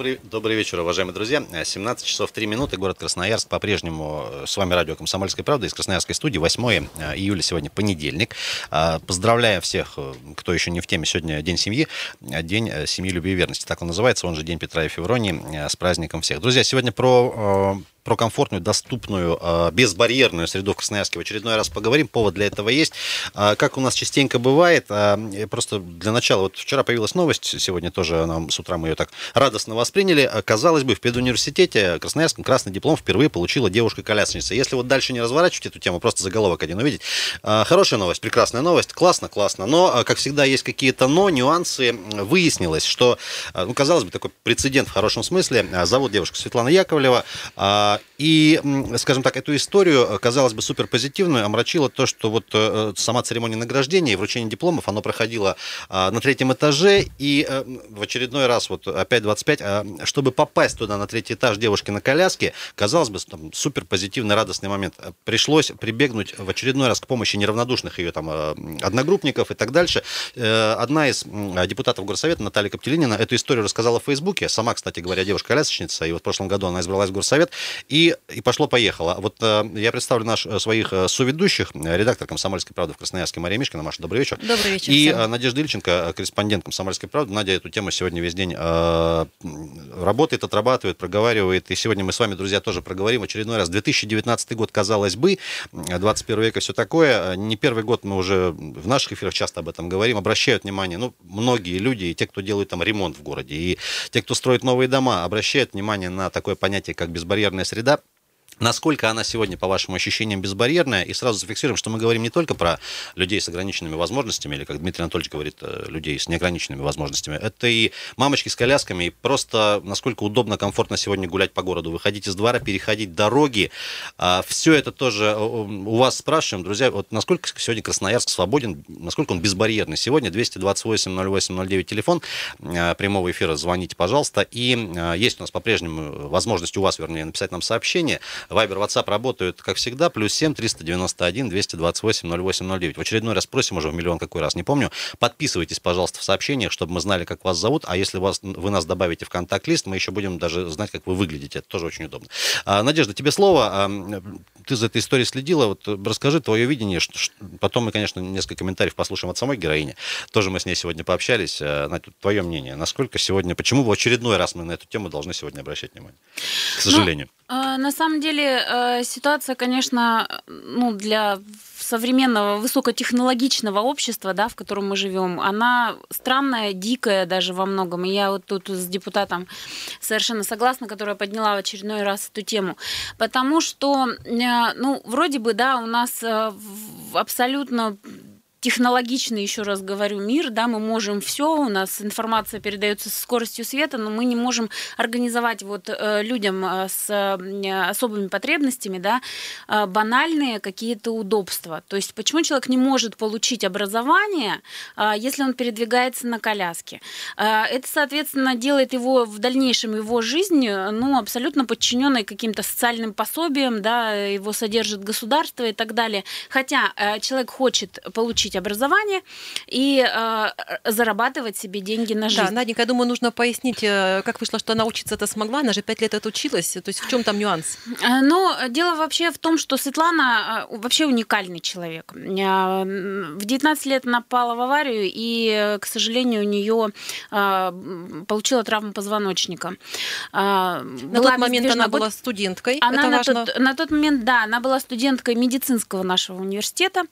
Добрый, добрый вечер, уважаемые друзья. 17 часов 3 минуты, город Красноярск. По-прежнему э, с вами радио «Комсомольская правда» из Красноярской студии. 8 э, июля сегодня понедельник. Поздравляю всех, э, кто еще не в теме. Сегодня День семьи, День семьи, любви и верности. Так он называется, он же День Петра и Февронии. С праздником всех. Друзья, сегодня про про комфортную, доступную, а, безбарьерную среду в Красноярске в очередной раз поговорим. Повод для этого есть. А, как у нас частенько бывает, а, просто для начала, вот вчера появилась новость, сегодня тоже нам с утра мы ее так радостно восприняли. Казалось бы, в педуниверситете Красноярском красный диплом впервые получила девушка-колясочница. Если вот дальше не разворачивать эту тему, просто заголовок один увидеть. Хорошая новость, прекрасная новость, классно, классно. Но, как всегда, есть какие-то но, нюансы. Выяснилось, что, ну, казалось бы, такой прецедент в хорошем смысле. Зовут девушка Светлана Яковлева. И, скажем так, эту историю, э, казалось бы, супер позитивную, омрачило то, что вот э, сама церемония награждения и вручение дипломов, оно проходило а, на третьем этаже, и э, в очередной раз, вот опять 25, а, чтобы попасть туда, на третий этаж девушки на коляске, казалось бы, там, супер позитивный, радостный момент. Пришлось прибегнуть в очередной раз к помощи неравнодушных ее там одногруппников и так дальше. Одна из депутатов Горсовета, Наталья Коптелинина, эту историю рассказала в Фейсбуке. Сама, кстати говоря, девушка-колясочница, и вот в прошлом году она избралась в Горсовет. И, и пошло-поехало. Вот э, я представлю наш, э, своих э, соведущих, редактор «Комсомольской правды» в Красноярске Мария Мишкина. Маша, добрый вечер. Добрый вечер. И всем. Надежда Ильченко, корреспондент «Комсомольской правды». Надя эту тему сегодня весь день э, работает, отрабатывает, проговаривает. И сегодня мы с вами, друзья, тоже проговорим очередной раз. 2019 год, казалось бы, 21 век и все такое. Не первый год мы уже в наших эфирах часто об этом говорим. Обращают внимание, ну, многие люди, и те, кто делают там ремонт в городе, и те, кто строит новые дома, обращают внимание на такое понятие, как безбарьерная среда Насколько она сегодня, по вашим ощущениям, безбарьерная? И сразу зафиксируем, что мы говорим не только про людей с ограниченными возможностями, или, как Дмитрий Анатольевич говорит, э, людей с неограниченными возможностями. Это и мамочки с колясками, и просто насколько удобно, комфортно сегодня гулять по городу, выходить из двора, переходить дороги. А, Все это тоже у вас спрашиваем, друзья, вот насколько сегодня Красноярск свободен, насколько он безбарьерный. Сегодня 228 08 09 телефон э, прямого эфира, звоните, пожалуйста. И э, есть у нас по-прежнему возможность у вас, вернее, написать нам сообщение. Вайбер, WhatsApp работают, как всегда, плюс 7 391 228 0809. В очередной раз просим уже в миллион какой раз, не помню. Подписывайтесь, пожалуйста, в сообщениях, чтобы мы знали, как вас зовут. А если вас, вы нас добавите в контакт-лист, мы еще будем даже знать, как вы выглядите. Это тоже очень удобно. А, Надежда, тебе слово. Ты за этой историей следила. Вот расскажи твое видение. Что, что... Потом мы, конечно, несколько комментариев послушаем от самой героини. Тоже мы с ней сегодня пообщались. А, твое мнение. Насколько сегодня, почему в очередной раз мы на эту тему должны сегодня обращать внимание? К ну, сожалению. Ну, на самом деле деле э, ситуация, конечно, ну, для современного высокотехнологичного общества, да, в котором мы живем, она странная, дикая даже во многом. И я вот тут с депутатом совершенно согласна, которая подняла в очередной раз эту тему. Потому что, э, ну, вроде бы, да, у нас э, абсолютно технологичный, еще раз говорю, мир, да, мы можем все, у нас информация передается со скоростью света, но мы не можем организовать вот э, людям э, с э, особыми потребностями, да, банальные какие-то удобства. То есть почему человек не может получить образование, если он передвигается на коляске? Это, соответственно, делает его в дальнейшем его жизнь, ну, абсолютно подчиненной каким-то социальным пособиям, да, его содержит государство и так далее. Хотя человек хочет получить получить образование и э, зарабатывать себе деньги на жизнь. Да, Наденька, я думаю, нужно пояснить, э, как вышло, что она учиться это смогла, она же пять лет отучилась, то есть в чем там нюанс? Э, ну, дело вообще в том, что Светлана э, вообще уникальный человек. В 19 лет она попала в аварию, и, к сожалению, у нее получила травму позвоночника. На была тот момент она была студенткой, она на важно. Тот, на тот момент, да, она была студенткой медицинского нашего университета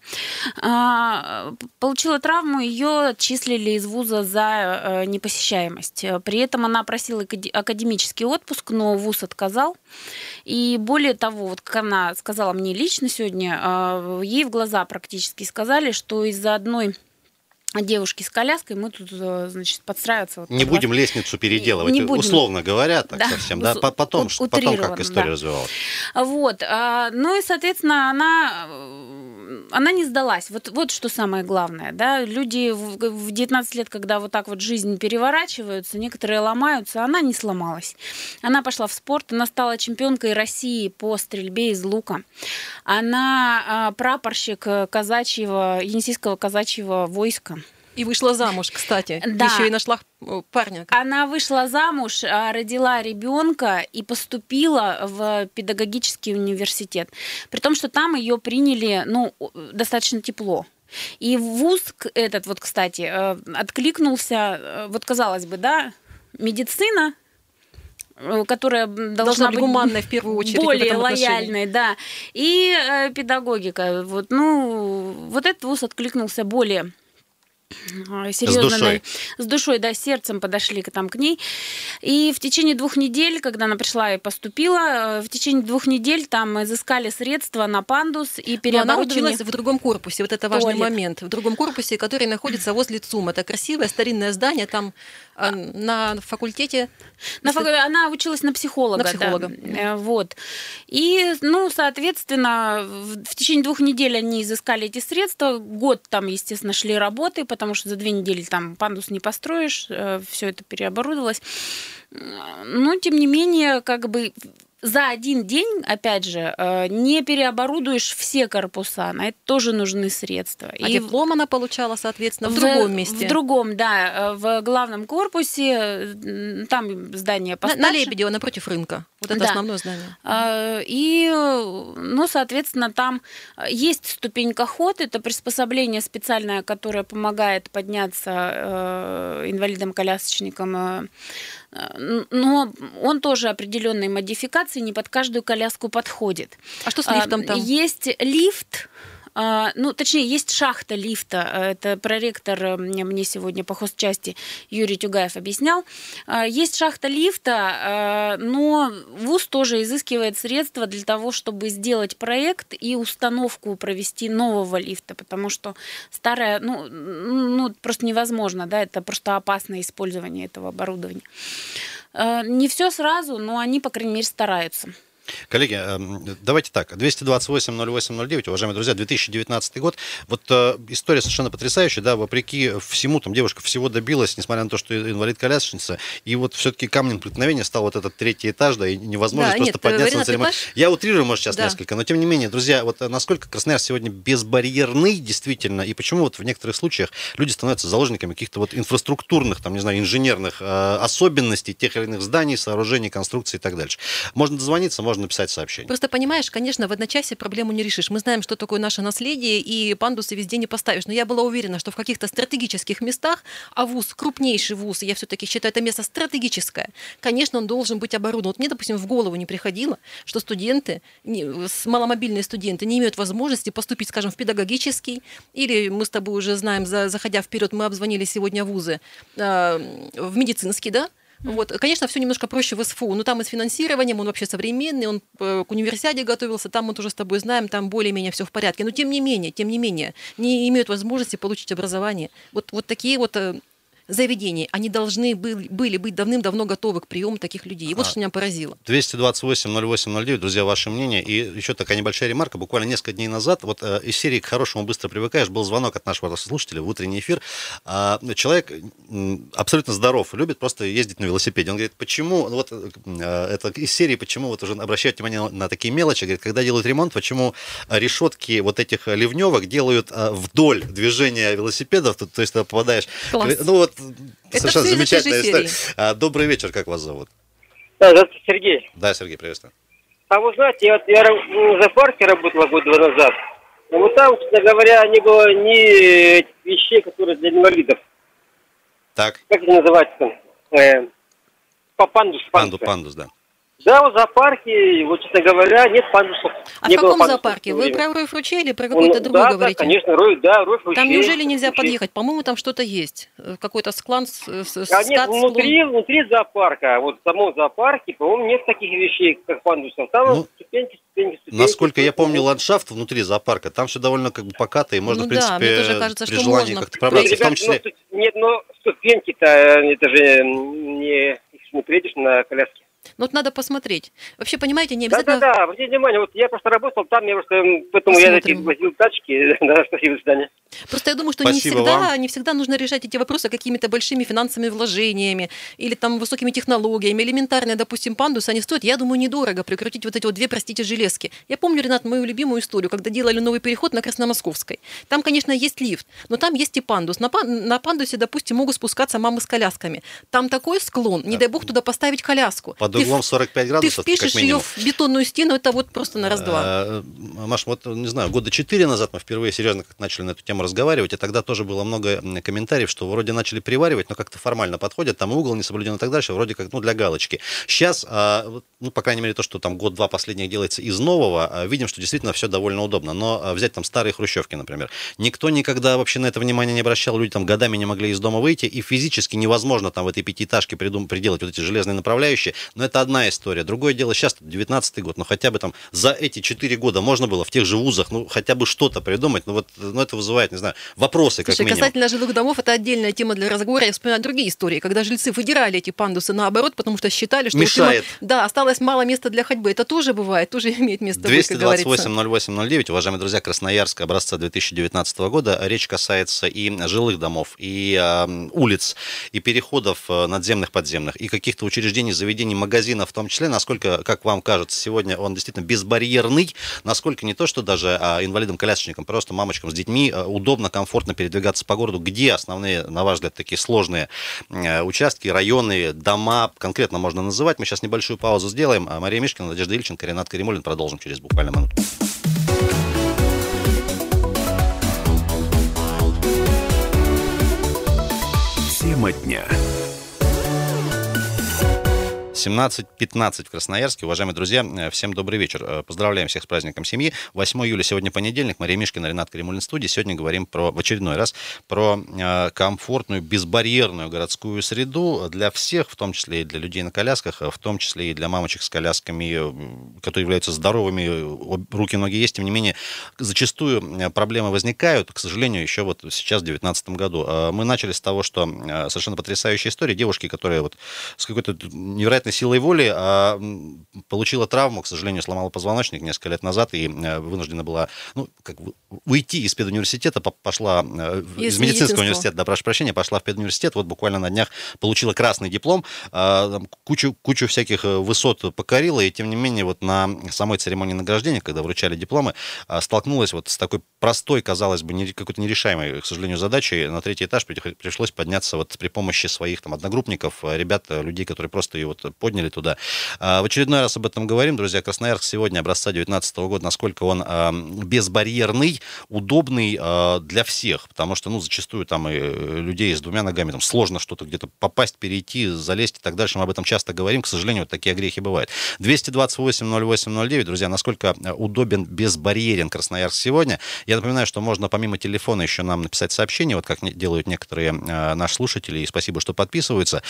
получила травму, ее отчислили из вуза за э, непосещаемость. При этом она просила академический отпуск, но вуз отказал. И более того, вот как она сказала мне лично сегодня, э, ей в глаза практически сказали, что из-за одной девушки с коляской, мы тут, э, значит, подстраиваться. Вот не будем вас... лестницу переделывать, не будем. условно говоря, так да. совсем, да, потом, потом как история да. развивалась. Вот, а, ну и, соответственно, она она не сдалась. Вот, вот что самое главное. Да? Люди в 19 лет, когда вот так вот жизнь переворачиваются, некоторые ломаются, она не сломалась. Она пошла в спорт, она стала чемпионкой России по стрельбе из лука. Она а, прапорщик казачьего, енисейского казачьего войска. И вышла замуж, кстати. Да. Еще и нашла э, парня. Она вышла замуж, а, родила ребенка и поступила в педагогический университет. При том, что там ее приняли ну, достаточно тепло. И вуз этот вот, кстати, э, откликнулся, э, вот казалось бы, да, медицина, которая должна, Должна быть быть гуманной в первую очередь более лояльной, да, и э, педагогика. Вот, ну, вот этот вуз откликнулся более серьезно на- душой. с душой, да, сердцем подошли к, там, к ней. И в течение двух недель, когда она пришла и поступила, э, в течение двух недель там изыскали средства на пандус и Но она переоборудование. училась в другом корпусе, вот это важный Туалет. момент. В другом корпусе, который находится возле ЦУМ. Это красивое старинное здание, там а, на факультете... На фак- Она училась на психолога. На да. психолога. Э, Вот. И, ну, соответственно, в, в течение двух недель они изыскали эти средства. Год там, естественно, шли работы, потому что за две недели там пандус не построишь, все это переоборудовалось. Э, Но, тем не менее, как бы за один день, опять же, э, не переоборудуешь все корпуса, на это тоже нужны средства. А И диплом она получала, соответственно, в, другом месте. В другом, да, э, в главном корпусе, э, там здание на, постарше. на Лебедева, напротив рынка. Вот это Да. основное здание. А, И, э, ну, соответственно, там есть ступенька ход, это приспособление специальное, которое помогает подняться э, инвалидам-колясочникам, э, э, но он тоже определенные модификации не под каждую коляску подходит. А что с А, лифтом там? Есть лифт, а, ну, точнее, есть шахта лифта. А, Это проректор э, мне сегодня по хозчасти Юрий Тюгаев объяснял. А, Есть шахта лифта, а, но ВУЗ тоже изыскивает средства для того, чтобы сделать проект и установку провести нового лифта, потому что старая, ну, ну просто невозможно, да, это просто опасное использование этого оборудования. А, Не все сразу, но они, по крайней мере, стараются. Коллеги, эм, давайте так. 228-08-09, уважаемые друзья, 2019 год. Вот э, история совершенно потрясающая, да, вопреки всему, там девушка всего добилась, несмотря на то, что инвалид-колясочница, и вот все-таки камнем преткновения стал вот этот третий этаж, да, и невозможность Да, просто нет, подняться на церемонию. Я утрирую, может, сейчас Да. несколько, но тем не менее, друзья, вот э, насколько Красноярск сегодня безбарьерный, действительно, и почему вот в некоторых случаях люди становятся заложниками каких-то вот инфраструктурных, там, не знаю, инженерных э, особенностей тех или иных зданий, сооружений, конструкций и так дальше. Можно дозвониться, можно написать сообщение. Просто понимаешь, конечно, в одночасье проблему не решишь. Мы знаем, что такое наше наследие, и пандусы везде не поставишь. Но я была уверена, что в каких-то стратегических местах, а вуз, крупнейший вуз, я все-таки считаю, это место стратегическое, конечно, он должен быть оборудован. Вот мне, допустим, в голову не приходило, что студенты, маломобильные студенты не имеют возможности поступить, скажем, в педагогический, или мы с тобой уже знаем, за- заходя вперед, мы обзвонили сегодня вузы, э, в медицинский, да, вот, конечно, все немножко проще в СФУ, но там и с финансированием, он вообще современный, он э, к универсиаде готовился, там мы тоже с тобой знаем, там более-менее все в порядке. Но тем не менее, тем не менее, не имеют возможности получить образование. Вот, вот такие вот э, заведения, они должны были, были быть давным-давно готовы к приему таких людей. И вот А. что меня поразило. 228-08-09, друзья, ваше мнение. И еще такая небольшая ремарка. Буквально несколько дней назад, вот э, из серии «К хорошему быстро привыкаешь» был звонок от нашего слушателя в утренний эфир. А, человек абсолютно здоров, любит просто ездить на велосипеде. Он говорит, почему, вот э, это из серии, почему вот уже обращают внимание на, на такие мелочи, говорит, когда делают ремонт, почему решетки вот этих ливневок делают э, вдоль движения велосипедов, то, то есть ты попадаешь... Класс. Ну вот, Это совершенно замечательная история. А, Добрый вечер, как вас зовут? Да, здравствуйте, Сергей. Да, Сергей, приветствую. А вы знаете, я, вот, я м, за парке работала год два назад. Но вот там, честно говоря, не было ни этих вещей, которые для инвалидов. Так, Как это называется? Э, по пандус. панду, пандус, да. Да, вот в зоопарке, вот, честно говоря, нет пандусов. А не в каком зоопарке? Вы про Рой Фручей или про Ну, какой-то другой да, говорите? Да, конечно, Рой, да, Рой Там Фручей, неужели нельзя Фручей. подъехать? По-моему, там что-то есть. Э, Какой-то склан, с- с- А скат, нет, склон. внутри, внутри зоопарка, вот в самом зоопарке, по-моему, нет таких вещей, как пандусов. Там Ну, ступеньки, ступеньки, ступеньки. Насколько я помню ландшафт внутри зоопарка, там все довольно как бы покато, и можно, Ну в принципе, да, мне тоже кажется, при что желании можно. как-то пробраться, в том Ребят, числе... ну, нет, но ступеньки-то, э, это же не, их же не приедешь на коляске. Но вот надо посмотреть. Вообще, понимаете, не обязательно... Да-да-да, обратите внимание, вот я просто работал там, я просто, поэтому я эти Посмотрим. возил тачки. Да, спасибо, до свидания. Просто я думаю, что Спасибо не всегда, вам. не всегда нужно решать эти вопросы какими-то большими финансовыми вложениями или там высокими технологиями. Элементарные, допустим, пандусы, они стоят, я думаю, недорого прикрутить вот эти вот две, простите, железки. Я помню, Ренат, мою любимую историю, когда делали новый переход на Красномосковской. Там, конечно, есть лифт, но там есть и пандус. На, на пандусе, допустим, могут спускаться мамы с колясками. Там такой склон, не дай бог туда поставить коляску. Под Ты углом в- 45 Ты градусов, как впишешь ее в бетонную стену, это вот просто на раз-два. Э, Маш, вот, не знаю, года четыре назад мы впервые серьезно как начали на эту тему разговаривать, и тогда тоже было много комментариев, что вроде начали приваривать, но как-то формально подходят, там угол не соблюден и так дальше, вроде как, ну, для галочки. Сейчас, а, ну, по крайней мере, то, что там год-два последних делается из нового, а, видим, что действительно все довольно удобно. Но а, взять там старые хрущевки, например, никто никогда вообще на это внимание не обращал, люди там годами не могли из дома выйти, и физически невозможно там в этой пятиэтажке придум- приделать вот эти железные направляющие, но это одна история. Другое дело, сейчас 19 год, но хотя бы там за эти 4 года можно было в тех же вузах, ну, хотя бы что-то придумать, ну, вот, ну, это вызывает, не знаю, вопросы, как Слушай, минимум. касательно жилых домов, это отдельная тема для разговора. Я вспоминаю другие истории, когда жильцы выдирали эти пандусы наоборот, потому что считали, что... Мешает. да, осталось мало места для ходьбы. Это тоже бывает, тоже имеет место быть, как говорится. 228 08 09, уважаемые друзья, Красноярска образца 2019 года. Речь касается и жилых домов, и э, улиц, и переходов э, надземных, подземных, и каких-то учреждений, заведений, магазинов в том числе. Насколько, как вам кажется, сегодня он действительно безбарьерный, насколько не то, что даже а, инвалидам-колясочникам, просто мамочкам с детьми э, удобно, комфортно передвигаться по городу. Где основные, на ваш взгляд, такие сложные э, участки, районы, дома, конкретно можно называть. Мы сейчас небольшую паузу сделаем. А Мария Мишкина, Надежда Ильченко, Ренат Каримулин. Продолжим через буквально минуту. Тема дня. 17.15 в Красноярске. Уважаемые друзья, э, всем добрый вечер. Э, Поздравляем всех с праздником семьи. 8 июля сегодня понедельник. Мария Мишкина, Ренат Каримулин в студии. Сегодня говорим про, в очередной раз про э, комфортную, безбарьерную городскую среду для всех, в том числе и для людей на колясках, в том числе и для мамочек с колясками, которые являются здоровыми, руки, ноги есть. Тем не менее, зачастую проблемы возникают, к сожалению, еще вот сейчас, в 2019 году. Мы начали с того, что совершенно потрясающая история. Девушки, которая вот с какой-то невероятной силой воли а, получила травму, к сожалению, сломала позвоночник несколько лет назад и э, вынуждена была ну, как бы уйти из педуниверситета, по- пошла э, Из из медицинского университета, да, прошу прощения, пошла в педуниверситет, вот буквально на днях получила красный диплом, а, кучу, кучу всяких э, высот покорила, и тем не менее вот на самой церемонии награждения, когда вручали дипломы, а, столкнулась вот с такой простой, казалось бы, какой-то нерешаемой, к сожалению, задачей. На третий этаж при- пришлось подняться вот при помощи своих там одногруппников, ребят, людей, которые просто ее вот подняли туда. А, В очередной раз об этом говорим, друзья. Красноярск сегодня образца 2019 года, насколько он а, безбарьерный, удобный а, для всех, потому что, ну, зачастую там и людей с двумя ногами там сложно что-то где-то попасть, перейти, залезть и так дальше. Мы об этом часто говорим. К сожалению, вот такие огрехи бывают. 228 08 09, друзья, насколько удобен, безбарьерен Красноярск сегодня. Я напоминаю, что можно помимо телефона еще нам написать сообщение, вот как делают некоторые наши слушатели, и спасибо, что подписываются.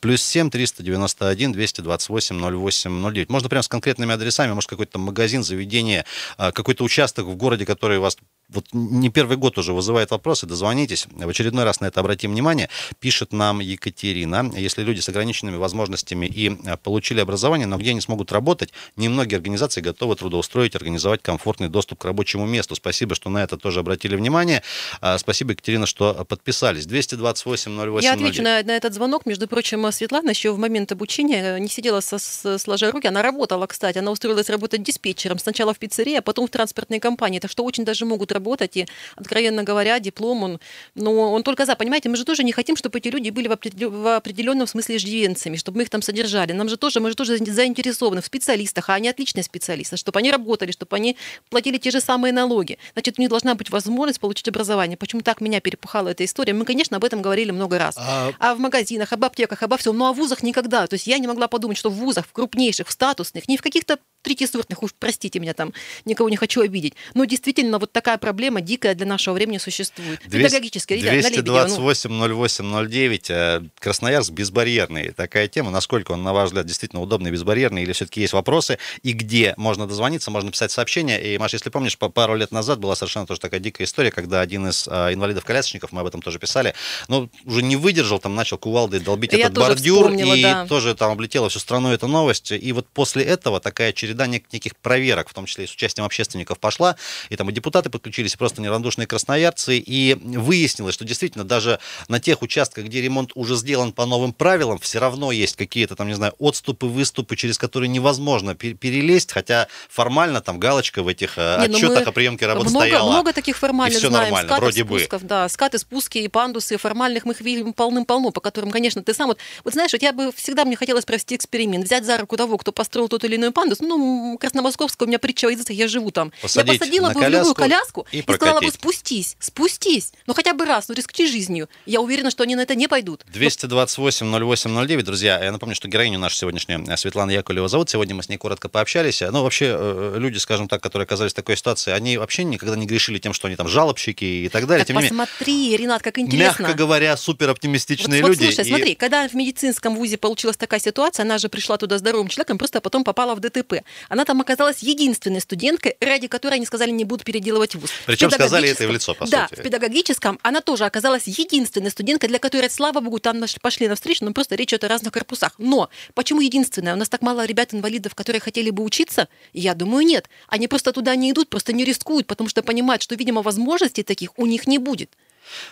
Плюс 7 391 228 08 09. Можно прямо с конкретными адресами, может, какой-то магазин, заведение, а, какой-то участок в городе, который вас вот не первый год уже вызывает вопросы, дозвонитесь. В очередной раз на это обратим внимание. Пишет нам Екатерина, если люди с ограниченными возможностями и а, получили образование, но где они смогут работать, немногие организации готовы трудоустроить, организовать комфортный доступ к рабочему месту. Спасибо, что на это тоже обратили внимание. А, Спасибо, Екатерина, что подписались. 228 08 Я отвечу на, на этот звонок. Между прочим, Светлана еще в момент обучения не сидела со, с- сложа руки. Она работала, кстати. Она устроилась работать диспетчером. Сначала в пиццерии, а потом в транспортной компании. Так что очень даже могут работать. И, откровенно говоря, диплом, он, но он только за. Понимаете, мы же тоже не хотим, чтобы эти люди были в, определенном смысле иждивенцами, чтобы мы их там содержали. Нам же тоже, мы же тоже заинтересованы в специалистах, а они отличные специалисты, чтобы они работали, чтобы они платили те же самые налоги. Значит, у них должна быть возможность получить образование. Почему так меня перепухала эта история? Мы, конечно, об этом говорили много раз. А- А в магазинах, об аптеках, обо всем. Ну, а в вузах никогда. То есть я не могла подумать, что в вузах, в крупнейших, в статусных, не в каких-то третьесортных, уж простите меня там, никого не хочу обидеть. Но действительно вот такая проблема дикая для нашего времени существует. 200, Педагогическая, ребят, на Лебедева, ну, 228 08 09. э, Красноярск безбарьерный. Такая тема. Насколько он, на ваш взгляд, действительно удобный, безбарьерный, или все-таки есть вопросы? И где можно дозвониться, можно писать сообщение. И, Маш, если помнишь, по- пару лет назад была совершенно тоже такая дикая история, когда один из э, инвалидов-колясочников, мы об этом тоже писали, ну, уже не выдержал, там начал кувалдой долбить Я этот бордюр, и да. тоже там облетела всю страну эта новость. И вот после этого такая череда нек- неких проверок, в том числе и с участием общественников, пошла. И там и депутаты подключились, и просто неравнодушные красноярцы. И выяснилось, что действительно даже на тех участках, где ремонт уже сделан по новым правилам, все равно есть какие-то там, не знаю, отступы, выступы, через которые невозможно пе- перелезть, хотя формально там галочка в этих э, Не, ну отчетах о приемке работ много, стояла. много таких формальных И всё знаем, нормально, скатов, вроде бы. спусков, да, скаты, спуски и пандусы, формальных мы их видим полным-полно, по которым, конечно, ты сам вот, вот знаешь, вот я бы всегда мне хотелось провести эксперимент, взять за руку того, кто построил тот или иной пандус, ну, Красномосковская у меня притча я живу там. Посадить я посадила бы в любую коляску и и, сказала бы, спустись, спустись, ну хотя бы раз, ну рискни жизнью. Я уверена, что они на это не пойдут. 228 08 09, друзья, я напомню, что героиню нашу сегодняшнюю э, Светлана Яковлева зовут. Сегодня мы с ней коротко пообщались. Ну, вообще, э, люди, скажем так, которые оказались в такой ситуации, они вообще никогда не грешили тем, что они там жалобщики и так далее. Так Тем не менее, посмотри, Ренат, как интересно. мягко говоря, супер Вот, оптимистичные вот люди. слушай, И- смотри, когда в медицинском вузе получилась такая ситуация, она же пришла туда здоровым человеком, просто потом попала в ДТП. Она там оказалась единственной студенткой, ради которой они сказали, не будут переделывать вуз. Причем сказали это и в лицо, по Да, сути. в педагогическом она тоже оказалась единственной студенткой, для которой, слава богу, там пошли навстречу, но просто речь идет о разных корпусах. Но почему единственная? У нас так мало ребят-инвалидов, которые хотели бы учиться? Я думаю, нет. Они просто туда не идут, просто не рискуют, потому что понимают, что, видимо, возможностей таких у них не будет.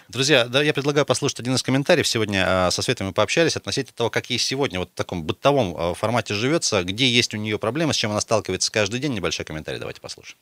Друзья, да, я предлагаю послушать один из комментариев. Сегодня а, со Светой мы пообщались относительно того, как ей сегодня вот в таком бытовом а, формате живется, где есть у нее проблемы, с чем она сталкивается каждый день. Небольшой комментарий давайте послушаем.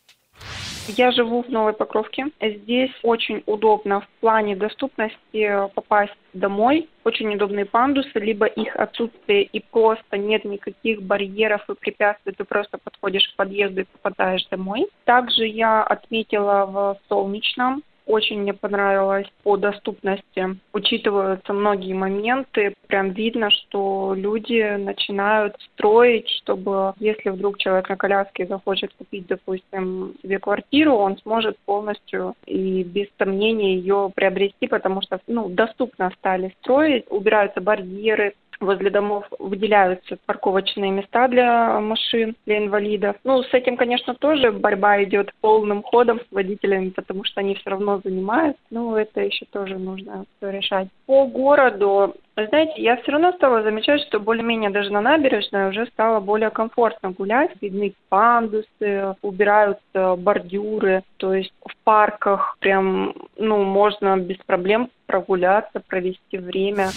Я живу в Новой Покровке. Здесь очень удобно в плане доступности попасть домой. Очень удобные пандусы, либо их отсутствие и просто нет никаких барьеров и препятствий. Ты просто подходишь к подъезду и попадаешь домой. Также я отметила в Солнечном очень мне понравилось по доступности. Учитываются многие моменты. Прям видно, что люди начинают строить, чтобы если вдруг человек на коляске захочет купить, допустим, себе квартиру, он сможет полностью и без сомнения ее приобрести, потому что ну, доступно стали строить, убираются барьеры, возле домов выделяются парковочные места для машин, для инвалидов. Ну, с этим, конечно, тоже борьба идет полным ходом с водителями, потому что они все равно занимают. Ну, это еще тоже нужно всё решать. По городу, знаете, я все равно стала замечать, что более-менее даже на набережной уже стало более комфортно гулять. Видны пандусы, убираются бордюры, то есть в парках прям, ну, можно без проблем прогуляться, провести время.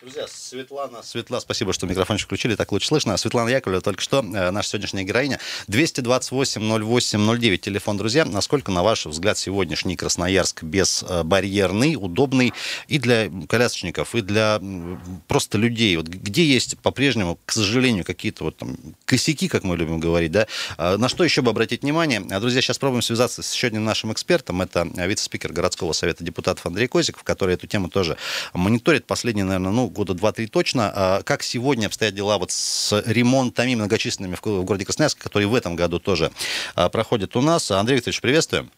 Друзья, Светлана... Светлана, спасибо, что микрофончик включили, так лучше слышно. Светлана Яковлева только что, э, наша сегодняшняя героиня. 228-08-09, телефон, друзья. Насколько, на ваш взгляд, сегодняшний Красноярск безбарьерный, удобный и для колясочников, и для просто людей? Вот где есть по-прежнему, к сожалению, какие-то вот там косяки, как мы любим говорить, да? А На что еще бы обратить внимание? А, Друзья, сейчас пробуем связаться с еще одним нашим экспертом. Это вице-спикер городского совета депутатов Андрей Козиков, который эту тему тоже мониторит последние, наверное, ну, года два-три точно. А Как сегодня обстоят дела вот с ремонтами многочисленными в в городе Красноярск, которые в этом году тоже а, проходят у нас? Андрей Викторович, приветствуем.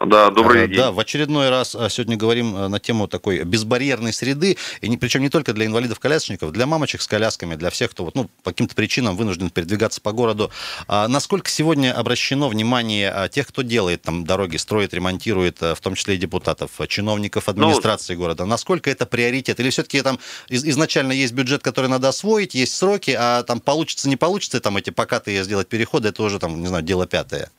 Да, добрый А, день. Да, в очередной раз а, сегодня говорим а, на тему такой безбарьерной среды, и не, причем не только для инвалидов-колясочников, для мамочек с колясками, для всех, кто вот, ну, по каким-то причинам вынужден передвигаться по городу. А насколько сегодня обращено внимание а, тех, кто делает там дороги, строит, ремонтирует, в том числе и депутатов, чиновников администрации города? Насколько это приоритет? Или все-таки там из- изначально есть бюджет, который надо освоить, есть сроки, а там получится, не получится там эти покатые сделать переходы, это уже там, не знаю, дело пятое.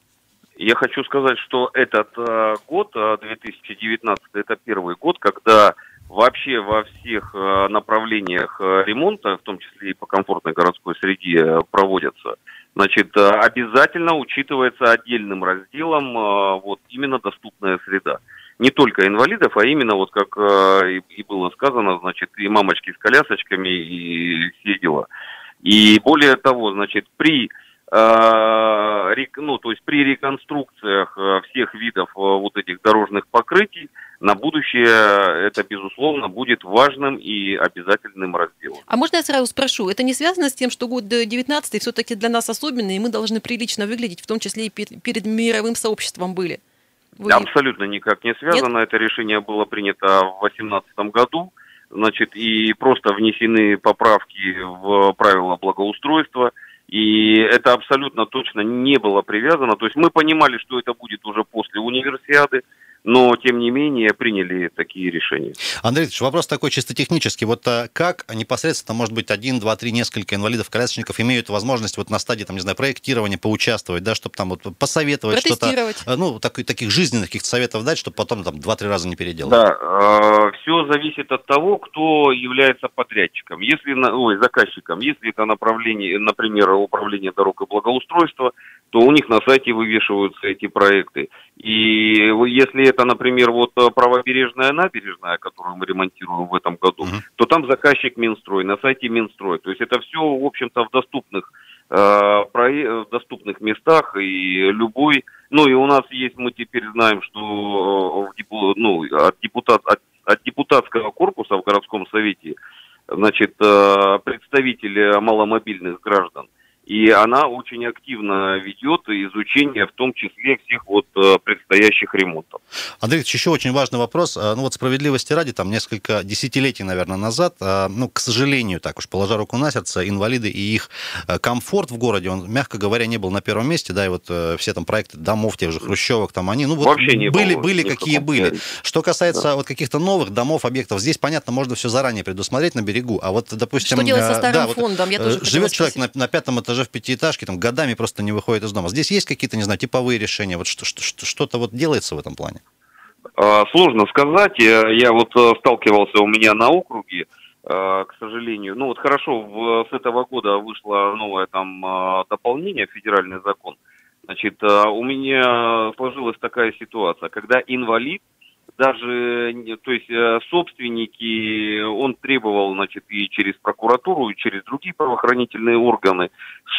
Я хочу сказать, что этот э, год, э, 2019, это первый год, когда вообще во всех э, направлениях э, ремонта, в том числе и по комфортной городской среде, э, проводятся. Значит, э, обязательно учитывается отдельным разделом э, вот именно доступная среда. Не только инвалидов, а именно вот как э, и было сказано, значит, и мамочки с колясочками, и все дела. И более того, значит, при э, ну, то есть при реконструкциях э, всех видов э, вот этих дорожных покрытий на будущее это, безусловно, будет важным и обязательным разделом. А можно я сразу спрошу, это не связано с тем, что год 19 все-таки для нас особенный, и мы должны прилично выглядеть, в том числе и перед мировым сообществом были? Вы... Абсолютно никак не связано. Нет? Это решение было принято в 2018 году. Значит, и просто внесены поправки в правила благоустройства. И это абсолютно точно не было привязано. То есть мы понимали, что это будет уже после универсиады но, тем не менее, приняли такие решения. Андрей Ильич, вопрос такой чисто технический. Вот а, как непосредственно, может быть, один, два, три, несколько инвалидов-колясочников имеют возможность вот на стадии, там, не знаю, проектирования поучаствовать, да, чтобы там вот посоветовать что-то, э, ну, так, таких жизненных каких-то советов дать, чтобы потом там два-три раза не переделать? Да, э, все зависит от того, кто является подрядчиком. Если, ой, заказчиком. Если это направление, например, управление дорог и благоустройства, то у них на сайте вывешиваются эти проекты. И если это, например, вот э, правобережная набережная, которую мы ремонтируем в этом году, uh-huh. то там заказчик Минстрой, на сайте Минстрой. То есть это все, в общем-то, в доступных, э, про, в доступных местах и любой... Ну и у нас есть, мы теперь знаем, что э, ну, от, депутат, от, от депутатского корпуса в городском совете значит, представители маломобильных граждан – и она очень активно ведет изучение, в том числе всех вот э, предстоящих ремонтов. Андрей Ильич, еще очень важный вопрос. А, ну вот справедливости ради, там несколько десятилетий, наверное, назад, а, ну, к сожалению, так уж положа руку на сердце, инвалиды и их э, комфорт в городе, он, мягко говоря, не был на первом месте, да, и вот э, все там проекты домов, тех же хрущевок, там они, ну вот Вообще не были, было, были какие были. Что касается да. вот каких-то новых домов, объектов, здесь, понятно, можно все заранее предусмотреть на берегу, а вот, допустим... Что делать со старым да, фондом? Вот, Я тоже живет человек на, на пятом этаже этаже в пятиэтажке, там годами просто не выходит из дома. Здесь есть какие-то, не знаю, типовые решения? Вот что, что, что-то вот делается в этом плане? А, сложно сказать. Я вот э, сталкивался у меня на округе, э, к сожалению. Ну вот хорошо, с этого года вышло новое там э, дополнение, федеральный закон. Значит, у меня сложилась такая ситуация, когда инвалид даже, то есть э, собственники, он требовал, значит, и через прокуратуру, и через другие правоохранительные органы,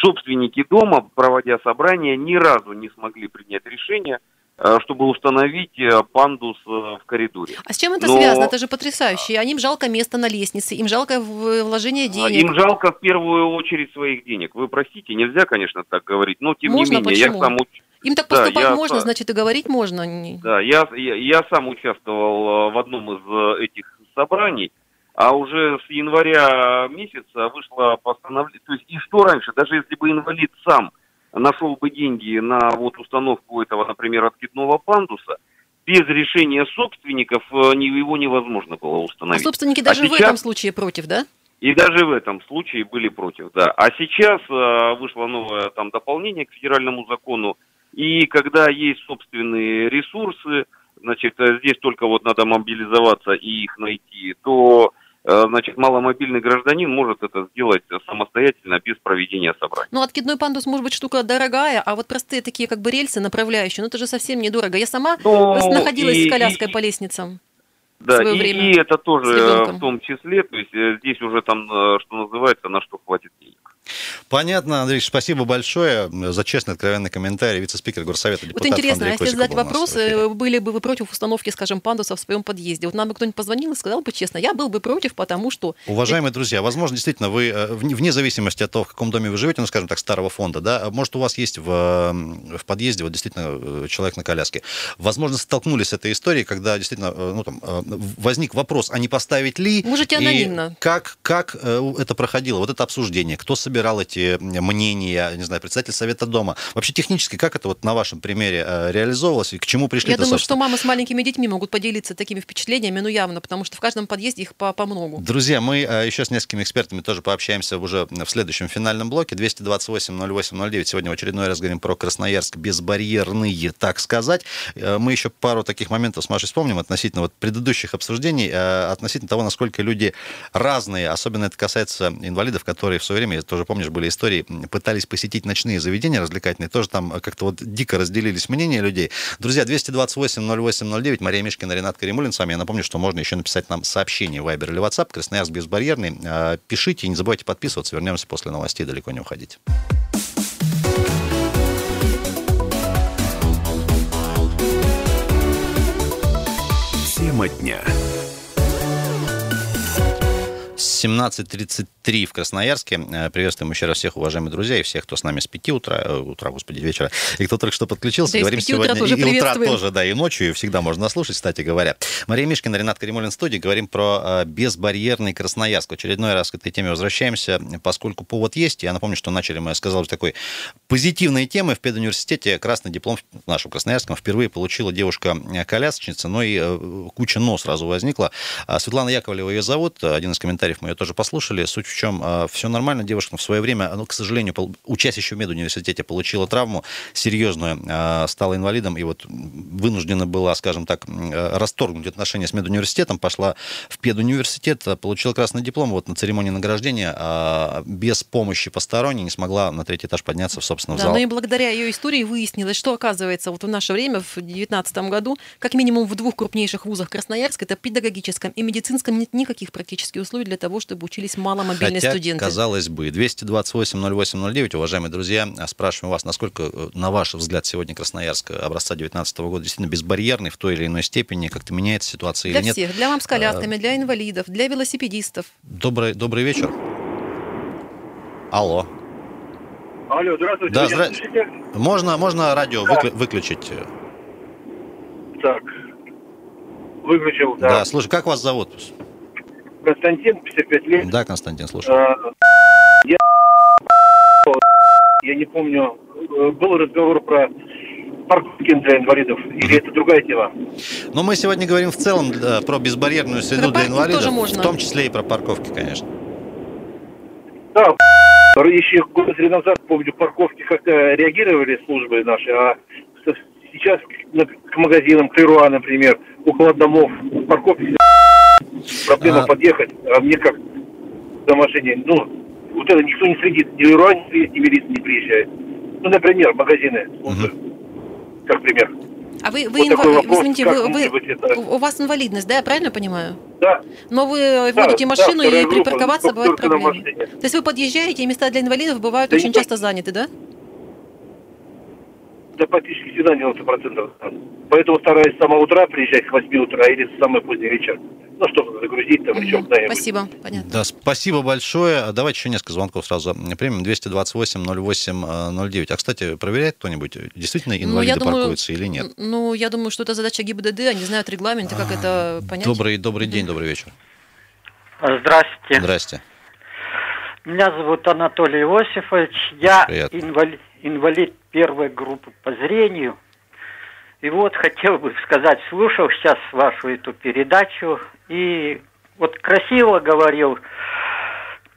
собственники дома, проводя собрания, ни разу не смогли принять решение, э, чтобы установить э, пандус в коридоре. А с чем это Но... связано? Это же потрясающе. Им жалко место на лестнице, им жалко вложение денег. Им жалко в первую очередь своих денег. Вы простите, нельзя, конечно, так говорить, но тем Можно, не менее, почему? я сам им так поступать да, можно, значит, и говорить можно. Да, я, я, я сам участвовал э, в одном из э, этих собраний, а уже с января месяца вышло постановление. То есть и что раньше, даже если бы инвалид сам нашел бы деньги на вот установку этого, например, откидного пандуса, без решения собственников э, его невозможно было установить. А собственники даже а сейчас... в этом случае против, да? И даже в этом случае были против, да. А сейчас э, вышло новое там дополнение к федеральному закону, и когда есть собственные ресурсы, значит, э, здесь только вот надо мобилизоваться и их найти, то э, значит, маломобильный гражданин может это сделать самостоятельно, без проведения собрания. Ну, откидной пандус, может быть, штука дорогая, а вот простые такие как бы рельсы направляющие, ну, это же совсем недорого. Я сама ну, находилась и, с коляской и, по лестницам. Да, и, время и это тоже в том числе, то есть э, здесь уже там, что называется, на что хватит денег. Понятно, Андрей, спасибо большое за честный, откровенный комментарий. Вице-спикер Горсовета Вот интересно, Андрей а если задать вопрос, э, были бы вы против установки, скажем, пандуса в своем подъезде? Вот нам бы кто-нибудь позвонил и сказал бы честно, я был бы против, потому что... Уважаемые друзья, возможно, действительно, вы, э, вне зависимости от того, в каком доме вы живете, ну, скажем так, старого фонда, да, может, у вас есть в, в подъезде вот действительно э, человек на коляске. Возможно, столкнулись с этой историей, когда действительно ну, там, возник вопрос, а не поставить ли? Можете анонимно. как, как это проходило, вот это обсуждение, кто собирал эти мнения, не знаю, председатель Совета Дома. Вообще технически как это вот на вашем примере э, реализовывалось и к чему пришли? Я думаю, собственно? что мамы с маленькими детьми могут поделиться такими впечатлениями, ну явно, потому что в каждом подъезде их по, по многу. Друзья, мы э, еще с несколькими экспертами тоже пообщаемся уже в следующем финальном блоке. 228-08-09. Сегодня в очередной раз говорим про Красноярск безбарьерные, так сказать. Э, мы еще пару таких моментов с Машей вспомним относительно вот предыдущих обсуждений, относительно того, насколько люди разные. Особенно это касается инвалидов, которые в свое время, я тоже помнишь, были истории, пытались посетить ночные заведения развлекательные, тоже там как-то вот дико разделились мнения людей. Друзья, 228-08-09, Мария Мишкина, Ренат Каримулин с вами. Я напомню, что можно еще написать нам сообщение в Viber или WhatsApp, Красноярск безбарьерный. А, пишите не забывайте подписываться. Вернемся после новостей, далеко не уходить. Тема дня. 17.33 в Красноярске. Э, Приветствуем еще раз всех, уважаемые друзья, и всех, кто с нами с 5 утра, э, утра, господи, вечера, и кто только что подключился. Да, и Говорим 5 утра сегодня тоже и, и утра тоже, да, и ночью, и всегда можно слушать, кстати говоря. Мария Мишкина, Ренат Каримулин в студии. Говорим про э, безбарьерный Красноярск. В очередной раз к этой теме возвращаемся, поскольку повод есть. Я напомню, что начали мы, я сказал, с такой позитивной темы. В педуниверситете красный диплом в нашем Красноярском впервые получила девушка-колясочница, но и э, куча но сразу возникла. А Светлана Яковлева ее зовут. Один из комментариев мы ее тоже послушали. Суть в чем? Все нормально. Девушка в свое время, ну, к сожалению, пол- учась еще в медуниверситете, получила травму серьезную, а, стала инвалидом и вот вынуждена была, скажем так, э, расторгнуть отношения с медуниверситетом, пошла в педуниверситет, а, получила красный диплом. Вот на церемонии награждения а, без помощи посторонней не смогла на третий этаж подняться, в собственно, в Да, зал. но и благодаря ее истории выяснилось, что оказывается вот в наше время, в 2019 году, как минимум в двух крупнейших вузах Красноярска, это педагогическом и медицинском, нет никаких практически условий для того, чтобы учились маломобильные Хотя, студенты. казалось бы, 228-08-09, уважаемые друзья, а спрашиваем вас, насколько, э, на ваш взгляд, сегодня Красноярск образца 2019 года действительно безбарьерный в той или иной степени, как-то меняется ситуация Для или нет? всех, для мам с А, колясками, для инвалидов, для велосипедистов. Добрый, добрый вечер. Алло. Алло, здравствуйте. Да, здра-? Можно, можно радио выклю- выключить? Так. Выключил, Да. да. слушай, как вас зовут? Константин, 55 лет. Да, Константин, слушай. А, Я, я не помню, э, был разговор про парковки для инвалидов, или это другая тема? Но мы сегодня говорим в целом да, про безбарьерную среду Про для инвалидов, тоже можно. в том числе и про парковки, конечно. Да, еще года три назад, помню, парковки как-то реагировали службы наши, а сейчас к магазинам, к Леруа, например, около домов парковки проблема А. подъехать, а мне как на машине, ну, вот это никто не следит, ни Леруа не следит, ни милиция не приезжает. Ну, например, магазины, службы, как пример. А вы, вы, Вот инва- вопрос, извините, вы, вы- быть это? у вас инвалидность, да, я правильно понимаю? Да, Но вы Да, водите да, машину вторая и группа, припарковаться на проблемы. То есть вы подъезжаете, и места для инвалидов бывают Да очень часто заняты, да? Да практически всегда 90%. Поэтому стараюсь с самого утра приезжать к 8 утра или в самый поздний вечер. Ну, чтобы загрузить там или что-то Спасибо, понятно. Да, спасибо большое. А Давайте еще несколько звонков сразу примем. 228-08-09. А, кстати, проверяет кто-нибудь, действительно инвалиды паркуются или нет? Ну, я думаю, что это задача ГИБДД, они знают регламенты, как это понять. Добрый, добрый день, добрый вечер. Здравствуйте. Здрасте. Меня зовут Анатолий Иосифович. Я инвалид, инвалид первой группы по зрению. И вот хотел бы сказать, слушал сейчас вашу эту передачу, и вот красиво говорил,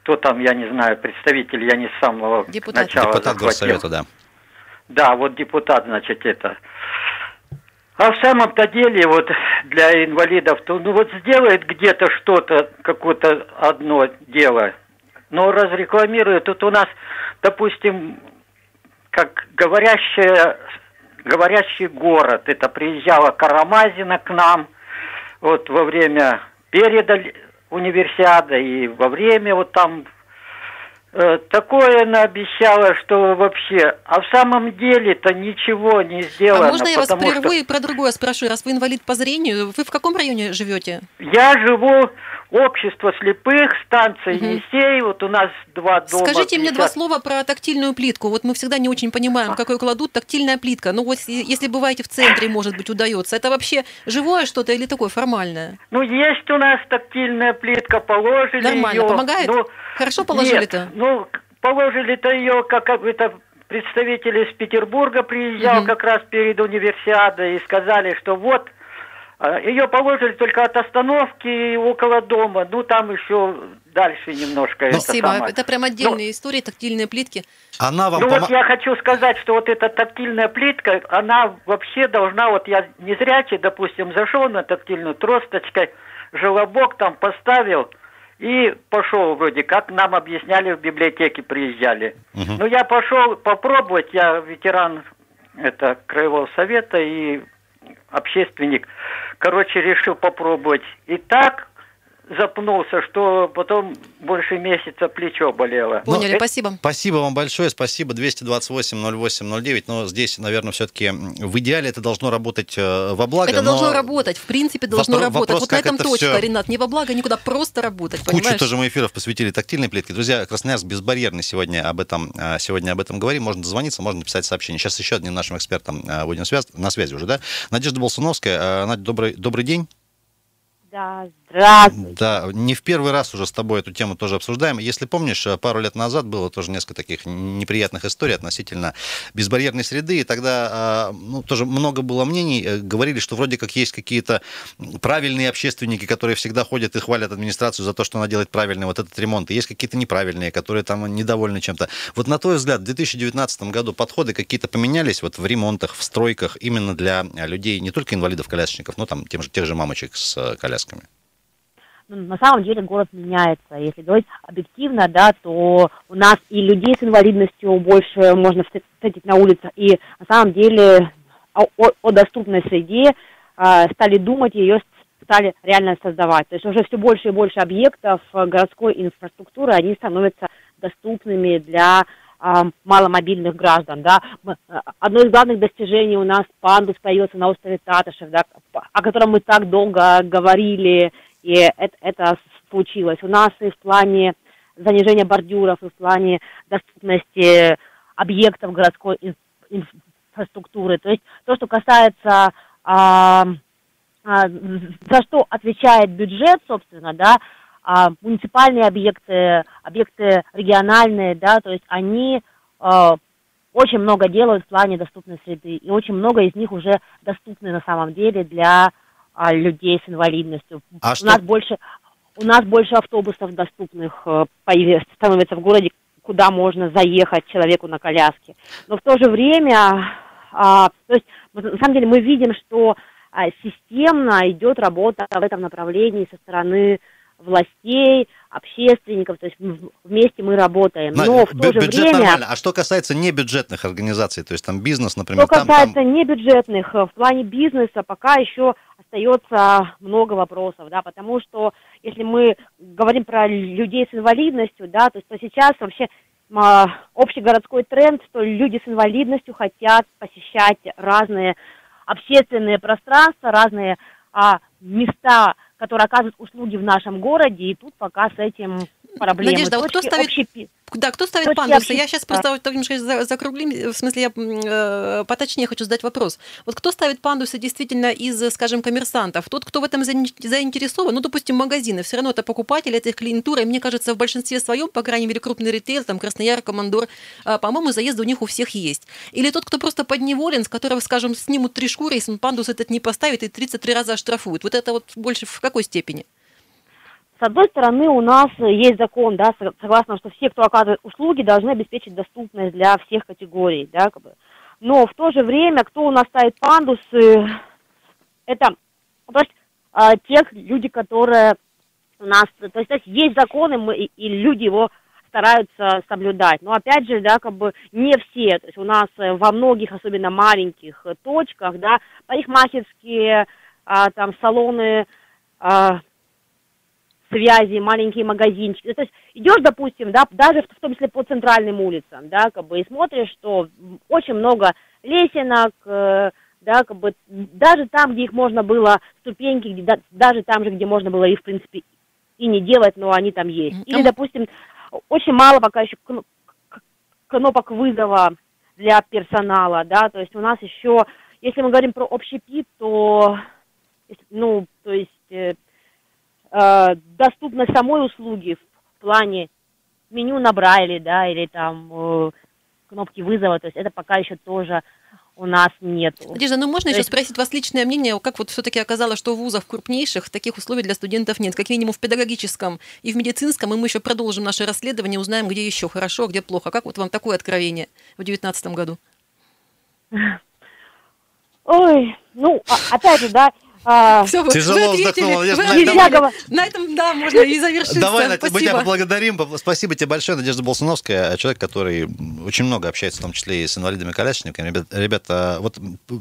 кто там, я не знаю, представитель, я не с самого Депутат. начала Депутат захватил. горсовета, да. Да, вот депутат, значит, это. А в самом-то деле, вот для инвалидов, то ну вот сделает где-то что-то, какое-то одно дело, но разрекламирует. Тут у нас, допустим, как говорящая, говорящий город. Это приезжала Карамазина к нам вот во время перед универсиады и во время вот там Э, Такое она обещала, что вообще... А в самом деле-то ничего не сделано. а можно я вас прерву что и про другое спрошу? Раз вы инвалид по зрению, вы в каком районе живете? Я живу общество слепых, станция. Енисей, вот у нас два дома. Скажите мне два 50. слова про тактильную плитку. Вот мы всегда не очень понимаем, какой кладут тактильная плитка. Ну вот если- бываете в центре, может быть, удается. Это вообще живое что-то или такое формальное? Ну, есть у нас тактильная плитка, положили Нормально, её. помогает? Ну, Хорошо положили-то? Ну, положили-то ее, как это представитель из Петербурга приезжал Мгм. как раз перед универсиадой и сказали, что вот ее положили только от остановки около дома, ну там еще дальше немножко. это Спасибо. самое. Это прям отдельные истории, тактильные плитки. Она вам Ну помо- вот я хочу сказать, что вот эта тактильная плитка, она вообще должна, вот я не зрячий, допустим, зашел на тактильную тросточкой, желобок там поставил и пошел вроде, как нам объясняли в библиотеке приезжали. Мгм. Ну я пошел попробовать, я ветеран это краевого совета и общественник. Короче, решил попробовать. И так запнулся, что потом больше месяца плечо болело. Ну, Поняли, э, спасибо. Спасибо вам большое, спасибо. 228-08-09. Но здесь, наверное, все-таки в идеале это должно работать э, во благо. Это но должно работать, в принципе, должно Вопро- работать. вопрос, вот на этом это точка, всё- Ренат. Не во благо, никуда, просто работать, Кучу понимаешь? тоже мы эфиров посвятили тактильной плитке. Друзья, Красноярск безбарьерный сегодня об этом, а, сегодня об этом говорим. Можно дозвониться, можно написать сообщение. Сейчас еще одним нашим экспертом а, будем связ... на связи уже, да? Надежда Болсуновская. А, Надя, добрый, добрый день. Да, здравствуйте. Да, не в первый раз уже с тобой эту тему тоже обсуждаем. Если помнишь, э, пару лет назад было тоже несколько таких неприятных историй относительно безбарьерной среды, и тогда а, ну, тоже много было мнений, Э, говорили, что вроде как есть какие-то правильные общественники, которые всегда ходят и хвалят администрацию за то, что она делает правильный вот этот ремонт, и есть какие-то неправильные, которые там недовольны чем-то. Вот на твой взгляд, в 2019 году подходы какие-то поменялись вот в ремонтах, в стройках именно для э, людей, не только инвалидов-колясочников, но там тем же, тех же мамочек с колясками? Ну, на самом деле город меняется. Если говорить объективно, да, то у нас и людей с инвалидностью больше можно встретить на улицах. И на самом деле о, о- о доступной среде а, стали думать, ее стали реально создавать. То есть уже все больше и больше объектов э, городской инфраструктуры, они становятся доступными для а, маломобильных граждан, да. А, Одно из главных достижений у нас пандус появился на острове Татышев, да, о котором мы так долго говорили, и это, это случилось. У нас и в плане занижения бордюров, и в плане доступности объектов городской ин- инфраструктуры. То есть то, что касается а, а, за что отвечает бюджет, собственно, да, а, муниципальные объекты, объекты региональные, да, то есть они а, очень много делают в плане доступной среды, и очень много из них уже доступны на самом деле для а, людей с инвалидностью. А у что- нас больше у нас больше автобусов доступных э, становится в городе, куда можно заехать человеку на коляске. Но в то же время, а, то есть на самом деле мы видим, что а, системно идет работа в этом направлении со стороны властей, общественников, то есть вместе мы работаем. На- Но в то же бюджет время... нормально. А что касается небюджетных организаций, то есть там бизнес, например, Что там, касается там- небюджетных, э, в плане бизнеса пока еще остается много вопросов, да, потому что если мы говорим про людей с инвалидностью, да, то, то сейчас вообще а, общегородской тренд, что люди с инвалидностью хотят посещать разные общественные пространства, разные а, места, которые оказывают услуги в нашем городе, и тут пока с этим проблемы. Надежда, а вот кто ставит- общепи- Да, кто ставит Точки пандусы? Я сейчас просто вот немножко за- закруглим, в смысле, я э, поточнее хочу задать вопрос. Вот кто ставит пандусы действительно из, скажем, коммерсантов? Тот, кто в этом заин- заинтересован, ну, допустим, магазины, все равно это покупатели, это их клиентура, и мне кажется, в большинстве своем, по крайней мере, крупный ритейл, там, Краснояр, Командор, э, по-моему, заезды у них у всех есть. Или тот, кто просто подневолен, с которого, скажем, снимут три шкуры, если он пандус этот не поставит, и 33 раза оштрафуют. Вот это вот больше в какой степени? С одной стороны, у нас есть закон, да, со- согласно, что все, кто оказывает услуги, должны обеспечить доступность для всех категорий, да, как бы. Но в то же время, кто у нас ставит пандусы, это, то есть, а, тех люди, которые у нас, то есть, то есть есть законы, мы, и, и люди его стараются соблюдать. Но опять же, да, как бы не все. То есть у нас э, во многих, особенно маленьких э, точках, да, парикмахерские, а, там салоны а, связи, маленькие магазинчики. То есть идешь, допустим, да, даже в, том числе по центральным улицам, да, как бы и смотришь, что очень много лесенок, э, да, как бы даже там, где их можно было, ступеньки, где, да- даже там же, где можно было их, в принципе, и не делать, но они там есть. Или, допустим, очень мало пока еще кнопок вызова для персонала, да, то есть у нас еще, если мы говорим про общепит, то, ну, то есть э, доступность самой услуги в плане меню на Брайле, да, или там э, кнопки вызова, то есть это пока еще тоже у нас нет. Надежда, ну можно То еще есть- спросить вас личное мнение, как вот все-таки оказалось, что в вузах крупнейших таких условий для студентов нет, как минимум в педагогическом и в медицинском, и мы еще продолжим наше расследование, узнаем, где еще хорошо, где плохо. Как вот вам такое откровение в 2019 году? Ой, ну, а- опять же, да, А, Все, Тяжело вздохнула. Надежда, Вы на- давай. этом, да, можно и завершиться. Давай, Надя, мы тебя Спасибо. поблагодарим. Спасибо тебе большое, Надежда Болсуновская, человек, который очень много общается, в том числе и с инвалидами-колясочниками. Ребят- Ребята, вот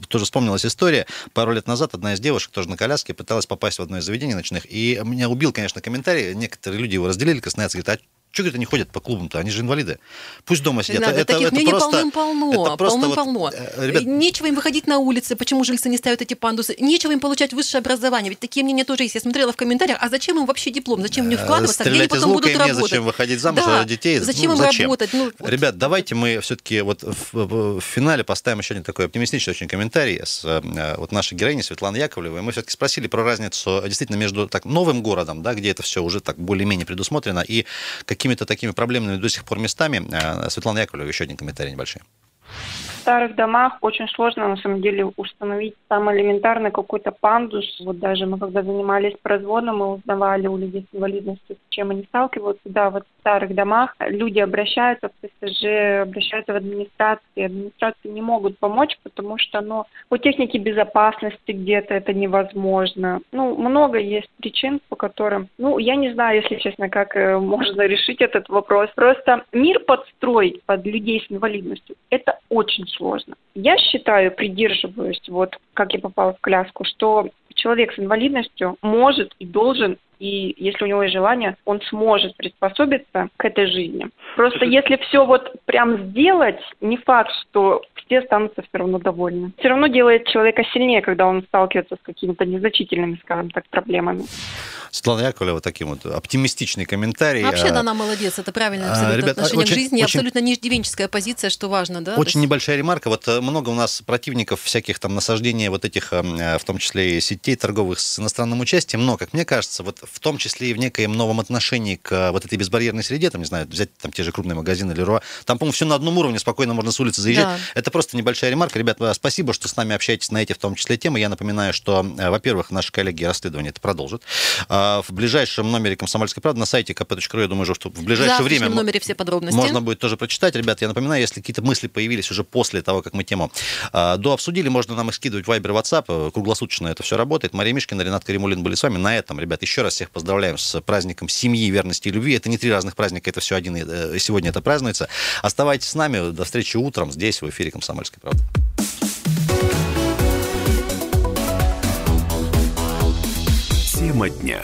тоже вспомнилась история. Пару лет назад одна из девушек, тоже на коляске, пыталась попасть в одно из заведений ночных. И меня убил, конечно, комментарий. Некоторые люди его разделили, красноярцы говорят, а что говорит, они ходят по клубам-то? Они же инвалиды. Пусть дома сидят. Ренат, Это- таких это мнений просто- полным-полно. это просто вот, полным-полно. э, ребят, Нечего им выходить на улицы, почему жильцы не ставят эти пандусы. Нечего им получать высшее образование. Ведь такие мнения тоже есть. Я смотрела в комментариях, а зачем им вообще диплом? Зачем в них вкладываться? Где они Стрелять из потом лука будут работать? незачем выходить замуж, Да. детей. Зачем Ну, им зачем? работать? Ну, вот. Ребят, давайте мы все-таки вот в, в- финале поставим еще один такой оптимистичный очень комментарий с э, вот нашей героиней Светланы Яковлевой. Мы все-таки спросили про разницу э, действительно между так новым городом, да, где это все уже так более-менее предусмотрено, и какими-то такими проблемными до сих пор местами. Э, Светлана Яковлева, еще один комментарий небольшой. Старых домах очень сложно, на самом деле, установить самый элементарный какой-то пандус. Вот даже мы, когда занимались производом, мы узнавали у людей с инвалидностью, с чем они сталкиваются. Да, вот в старых домах люди обращаются в ТСЖ, обращаются в администрации. Администрации не могут помочь, потому что, ну, по технике безопасности где-то это невозможно. Ну, много есть причин, по которым... Ну, я не знаю, если честно, как э, можно решить этот вопрос. Просто мир подстроить под людей с инвалидностью – это очень сложно. Я считаю, придерживаюсь, вот как я попала в коляску, что человек с инвалидностью может и должен и если у него есть желание, он сможет приспособиться к этой жизни. Просто если все вот прям сделать, не факт, что все останутся все равно довольны. Все равно делает человека сильнее, когда он сталкивается с какими-то незначительными, скажем так, проблемами. Светлана Яковлева, таким вот оптимистичный комментарий. Вообще, Э, да, она молодец. Это правильное а, абсолютно ребят, отношение очень- к жизни. очень- Абсолютно не иждивенческая позиция, что важно, да? Очень есть- небольшая ремарка. Вот э, много у нас противников всяких там насаждения вот этих, э, в том числе и сетей торговых с иностранным участием. Но, как мне кажется, вот в том числе и в некоем новом отношении к э, вот этой безбарьерной среде, там, не знаю, взять там те же крупные магазины Леруа, там, по-моему, все на одном уровне, спокойно можно с улицы заезжать. Да. Это просто небольшая ремарка. Ребят, э, спасибо, что с нами общаетесь на эти, в том числе, темы. Я напоминаю, что, э, во-первых, наши коллеги расследование это продолжат. В ближайшем номере «Комсомольской правды» на сайте kp.ru, я думаю, что в В ближайшее время... номере все подробности. Можно будет тоже прочитать. Ребят, я напоминаю, если какие-то мысли появились уже после того, как мы тему э, дообсудили, можно нам их скидывать в Viber, WhatsApp. Круглосуточно это все работает. Мария Мишкина, Ренат Каримулин были с вами. На этом, ребят, еще раз всех поздравляем с праздником семьи, верности и любви. Это не три разных праздника, это все один. э, Сегодня это празднуется. Оставайтесь с нами. До встречи утром здесь, в эфире «Комсомольской правды». Тема дня.